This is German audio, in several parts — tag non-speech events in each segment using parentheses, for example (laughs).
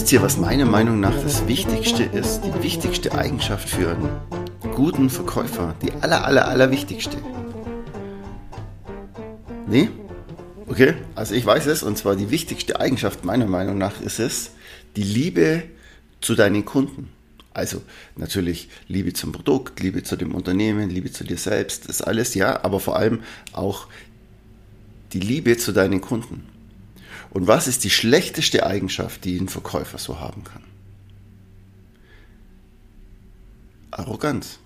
Wisst ihr, was meiner Meinung nach das Wichtigste ist? Die wichtigste Eigenschaft für einen guten Verkäufer. Die aller, aller, aller wichtigste. Nee? Okay, also ich weiß es. Und zwar die wichtigste Eigenschaft meiner Meinung nach ist es, die Liebe zu deinen Kunden. Also natürlich Liebe zum Produkt, Liebe zu dem Unternehmen, Liebe zu dir selbst, das alles, ja, aber vor allem auch die Liebe zu deinen Kunden. Und was ist die schlechteste Eigenschaft, die ein Verkäufer so haben kann? Arroganz.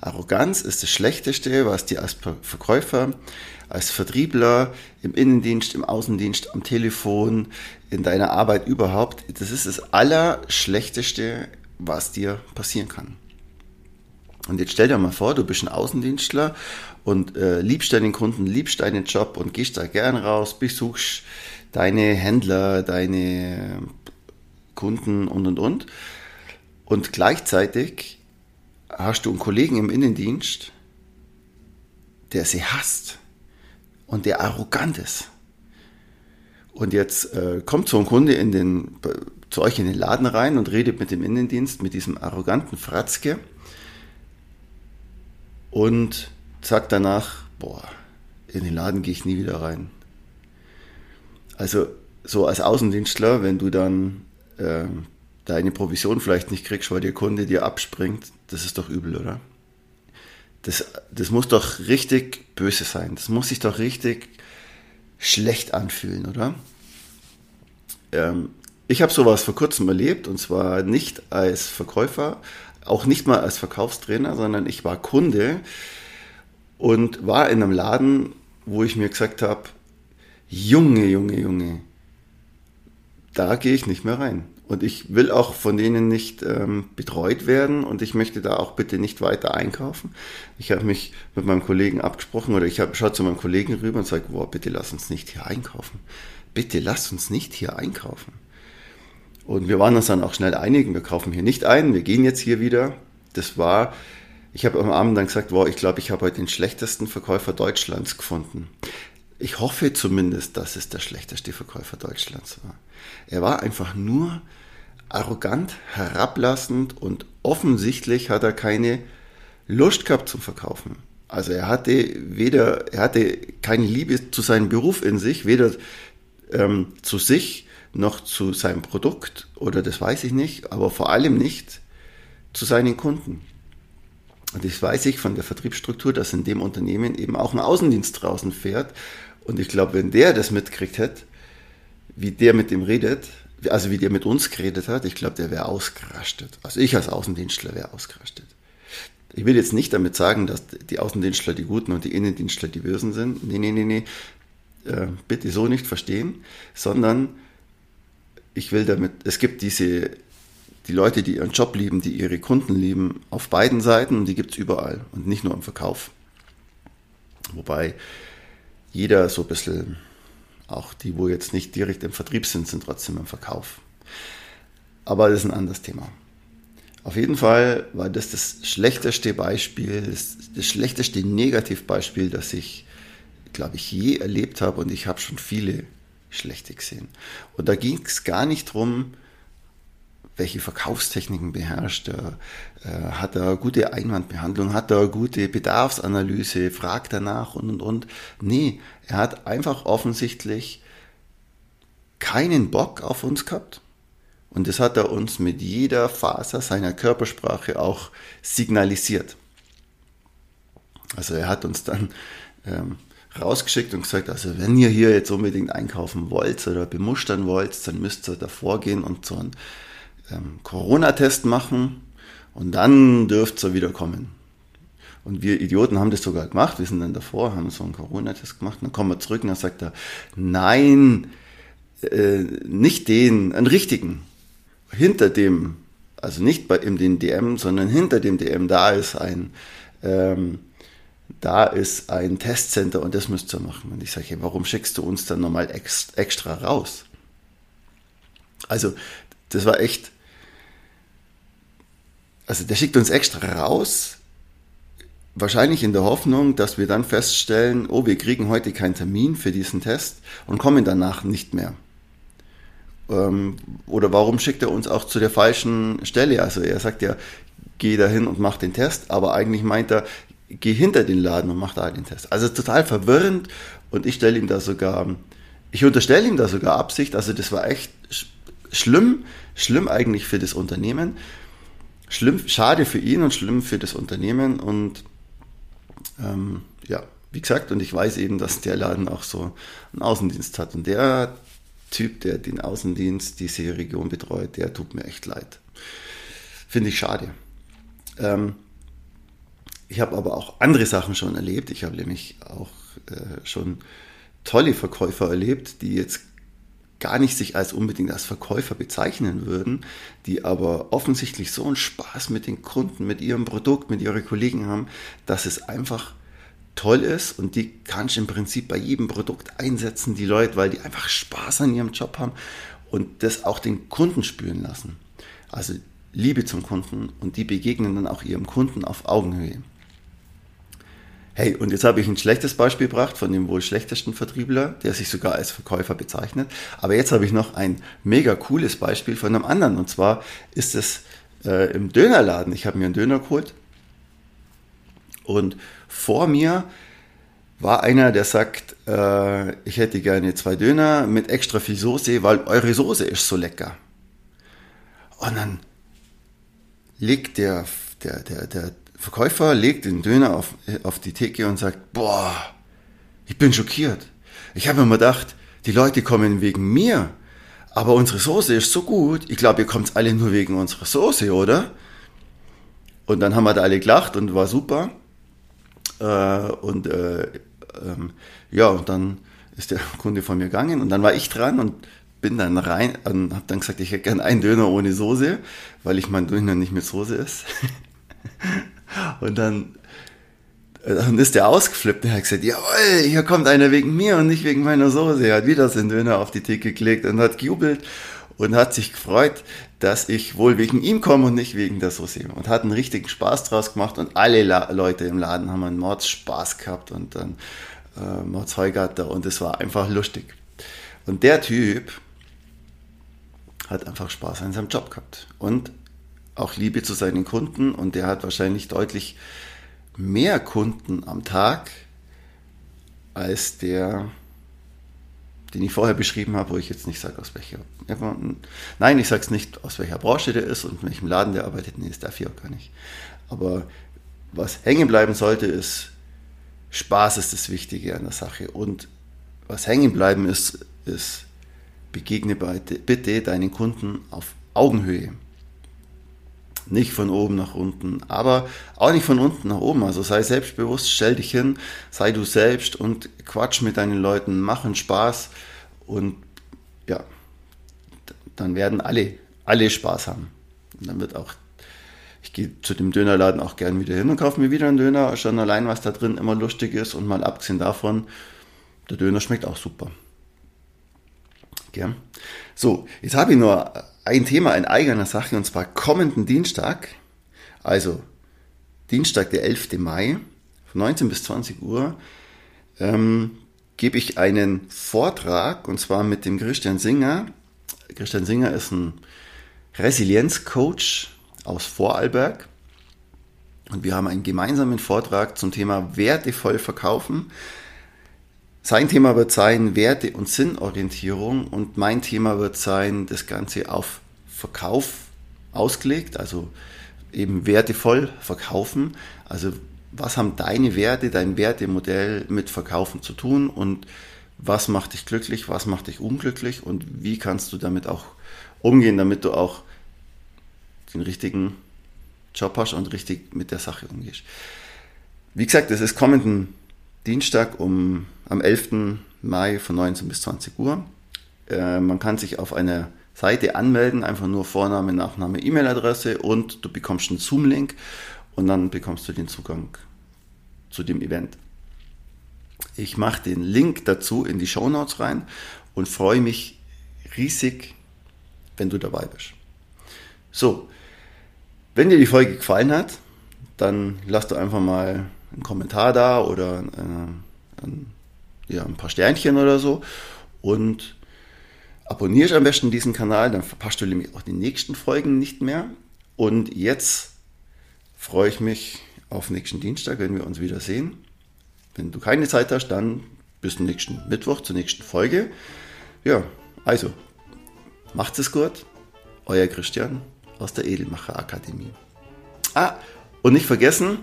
Arroganz ist das Schlechteste, was dir als Verkäufer, als Vertriebler, im Innendienst, im Außendienst, am Telefon, in deiner Arbeit überhaupt, das ist das Allerschlechteste, was dir passieren kann. Und jetzt stell dir mal vor, du bist ein Außendienstler und äh, liebst deinen Kunden, liebst deinen Job und gehst da gern raus, besuchst deine Händler, deine Kunden und und und. Und gleichzeitig hast du einen Kollegen im Innendienst, der sie hasst und der arrogant ist. Und jetzt äh, kommt so ein Kunde in den, zu euch in den Laden rein und redet mit dem Innendienst, mit diesem arroganten Fratzke und sagt danach, boah, in den Laden gehe ich nie wieder rein. Also so als Außendienstler, wenn du dann äh, deine Provision vielleicht nicht kriegst, weil der Kunde dir abspringt, das ist doch übel, oder? Das, das muss doch richtig böse sein. Das muss sich doch richtig schlecht anfühlen, oder? Ähm, ich habe sowas vor kurzem erlebt und zwar nicht als Verkäufer, auch nicht mal als Verkaufstrainer, sondern ich war Kunde und war in einem Laden, wo ich mir gesagt habe, Junge, Junge, Junge, da gehe ich nicht mehr rein. Und ich will auch von denen nicht ähm, betreut werden und ich möchte da auch bitte nicht weiter einkaufen. Ich habe mich mit meinem Kollegen abgesprochen oder ich habe schaut zu meinem Kollegen rüber und sage, boah, bitte lass uns nicht hier einkaufen. Bitte lass uns nicht hier einkaufen. Und wir waren uns dann auch schnell einig, wir kaufen hier nicht ein, wir gehen jetzt hier wieder. Das war, ich habe am Abend dann gesagt, boah, ich glaube, ich habe heute den schlechtesten Verkäufer Deutschlands gefunden. Ich hoffe zumindest, dass es der schlechteste Verkäufer Deutschlands war. Er war einfach nur arrogant, herablassend und offensichtlich hat er keine Lust gehabt zum Verkaufen. Also er hatte weder, er hatte keine Liebe zu seinem Beruf in sich, weder ähm, zu sich noch zu seinem Produkt oder das weiß ich nicht, aber vor allem nicht zu seinen Kunden. Und das weiß ich von der Vertriebsstruktur, dass in dem Unternehmen eben auch ein Außendienst draußen fährt. Und ich glaube, wenn der das mitkriegt hätte, wie der mit dem redet, also wie der mit uns geredet hat, ich glaube, der wäre ausgerastet. Also ich als Außendienstler wäre ausgerastet. Ich will jetzt nicht damit sagen, dass die Außendienstler die Guten und die Innendienstler die Bösen sind. Nee, nee, nee, nee. Äh, bitte so nicht verstehen, sondern ich will damit, es gibt diese die Leute, die ihren Job lieben, die ihre Kunden lieben, auf beiden Seiten und die gibt es überall und nicht nur im Verkauf. Wobei jeder so ein bisschen, auch die, wo jetzt nicht direkt im Vertrieb sind, sind trotzdem im Verkauf. Aber das ist ein anderes Thema. Auf jeden Fall war das das schlechteste Beispiel, das, das schlechteste Negativbeispiel, das ich, glaube ich, je erlebt habe und ich habe schon viele schlechte gesehen. Und da ging es gar nicht darum, welche Verkaufstechniken beherrscht er, äh, hat er gute Einwandbehandlung, hat er gute Bedarfsanalyse, fragt danach und und und. Nee, er hat einfach offensichtlich keinen Bock auf uns gehabt. Und das hat er uns mit jeder Faser seiner Körpersprache auch signalisiert. Also er hat uns dann ähm, rausgeschickt und gesagt, also wenn ihr hier jetzt unbedingt einkaufen wollt oder bemustern wollt, dann müsst ihr davor gehen und so einen ähm, Corona-Test machen und dann dürft ihr wieder kommen. Und wir Idioten haben das sogar gemacht. Wir sind dann davor, haben so einen Corona-Test gemacht. Dann kommen wir zurück und dann sagt er, nein, äh, nicht den, einen richtigen. Hinter dem, also nicht bei in den DM, sondern hinter dem DM, da ist ein, ähm, da ist ein Testcenter und das müsst ihr machen. Und ich sage, hey, warum schickst du uns dann nochmal extra raus? Also, das war echt, also der schickt uns extra raus, wahrscheinlich in der Hoffnung, dass wir dann feststellen, oh, wir kriegen heute keinen Termin für diesen Test und kommen danach nicht mehr. Ähm, oder warum schickt er uns auch zu der falschen Stelle? Also er sagt ja, geh dahin und mach den Test, aber eigentlich meint er, geh hinter den Laden und mach da den Test. Also total verwirrend und ich stelle ihm da sogar, ich unterstelle ihm da sogar Absicht, also das war echt schlimm, schlimm eigentlich für das Unternehmen, schlimm, schade für ihn und schlimm für das Unternehmen und ähm, ja, wie gesagt, und ich weiß eben, dass der Laden auch so einen Außendienst hat und der Typ, der den Außendienst, diese Region betreut, der tut mir echt leid. Finde ich schade. Ähm, ich habe aber auch andere Sachen schon erlebt. Ich habe nämlich auch äh, schon tolle Verkäufer erlebt, die jetzt gar nicht sich als unbedingt als Verkäufer bezeichnen würden, die aber offensichtlich so einen Spaß mit den Kunden, mit ihrem Produkt, mit ihren Kollegen haben, dass es einfach toll ist und die kannst du im Prinzip bei jedem Produkt einsetzen, die Leute, weil die einfach Spaß an ihrem Job haben und das auch den Kunden spüren lassen. Also Liebe zum Kunden und die begegnen dann auch ihrem Kunden auf Augenhöhe. Hey, und jetzt habe ich ein schlechtes Beispiel gebracht von dem wohl schlechtesten Vertriebler, der sich sogar als Verkäufer bezeichnet. Aber jetzt habe ich noch ein mega cooles Beispiel von einem anderen. Und zwar ist es äh, im Dönerladen. Ich habe mir einen Döner geholt und vor mir war einer, der sagt, äh, ich hätte gerne zwei Döner mit extra viel Soße, weil eure Soße ist so lecker. Und dann legt der, der, der, der Verkäufer legt den Döner auf, auf die Theke und sagt, boah, ich bin schockiert. Ich habe mir gedacht, die Leute kommen wegen mir, aber unsere Soße ist so gut. Ich glaube, ihr kommt alle nur wegen unserer Soße, oder? Und dann haben wir da alle gelacht und war super. Äh, und äh, ähm, ja, und dann ist der (laughs) Kunde von mir gegangen und dann war ich dran und bin dann rein und habe dann gesagt, ich hätte gerne einen Döner ohne Soße, weil ich mein Döner nicht mit Soße esse. (laughs) Und dann, dann ist der ausgeflippt und hat gesagt, jawohl, hier kommt einer wegen mir und nicht wegen meiner Soße. Er hat wieder seinen Döner auf die Theke gelegt und hat gejubelt und hat sich gefreut, dass ich wohl wegen ihm komme und nicht wegen der Soße. Und hat einen richtigen Spaß draus gemacht und alle La Leute im Laden haben einen Mordspaß gehabt und dann äh, Mordsheugatter und es war einfach lustig. Und der Typ hat einfach Spaß an seinem Job gehabt. Und auch Liebe zu seinen Kunden und der hat wahrscheinlich deutlich mehr Kunden am Tag als der, den ich vorher beschrieben habe, wo ich jetzt nicht sage, aus welcher. Nein, ich sage es nicht, aus welcher Branche der ist und in welchem Laden der arbeitet. Nee, darf ich auch gar nicht. Aber was hängen bleiben sollte, ist, Spaß ist das Wichtige an der Sache. Und was hängen bleiben ist, ist, begegne bitte deinen Kunden auf Augenhöhe. Nicht von oben nach unten, aber auch nicht von unten nach oben. Also sei selbstbewusst, stell dich hin, sei du selbst und quatsch mit deinen Leuten, mach einen Spaß und ja, dann werden alle, alle Spaß haben. Und dann wird auch, ich gehe zu dem Dönerladen auch gern wieder hin und kaufe mir wieder einen Döner, schon allein, was da drin immer lustig ist und mal abgesehen davon, der Döner schmeckt auch super. Gell? So, jetzt habe ich nur ein Thema in eigener Sache und zwar kommenden Dienstag, also Dienstag, der 11. Mai, von 19 bis 20 Uhr, ähm, gebe ich einen Vortrag und zwar mit dem Christian Singer. Christian Singer ist ein Resilienzcoach aus Vorarlberg. Und wir haben einen gemeinsamen Vortrag zum Thema wertevoll verkaufen. Sein Thema wird sein Werte- und Sinnorientierung und mein Thema wird sein, das Ganze auf Verkauf ausgelegt, also eben wertevoll verkaufen. Also was haben deine Werte, dein Wertemodell mit Verkaufen zu tun und was macht dich glücklich, was macht dich unglücklich und wie kannst du damit auch umgehen, damit du auch den richtigen Job hast und richtig mit der Sache umgehst. Wie gesagt, es ist kommenden Dienstag um, am 11. Mai von 19 bis 20 Uhr. Äh, man kann sich auf einer Seite anmelden, einfach nur Vorname, Nachname, E-Mail-Adresse und du bekommst einen Zoom-Link und dann bekommst du den Zugang zu dem Event. Ich mache den Link dazu in die Show Notes rein und freue mich riesig, wenn du dabei bist. So, wenn dir die Folge gefallen hat, dann lass doch einfach mal einen Kommentar da oder äh, ein, ja, ein paar Sternchen oder so und abonnierst am besten diesen Kanal, dann verpasst du nämlich auch die nächsten Folgen nicht mehr. Und jetzt freue ich mich auf nächsten Dienstag, wenn wir uns wieder sehen. Wenn du keine Zeit hast, dann bis nächsten Mittwoch zur nächsten Folge. Ja, also, macht es gut. Euer Christian aus der Edelmacher Akademie. Ah, und nicht vergessen,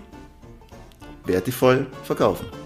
wertevoll verkaufen.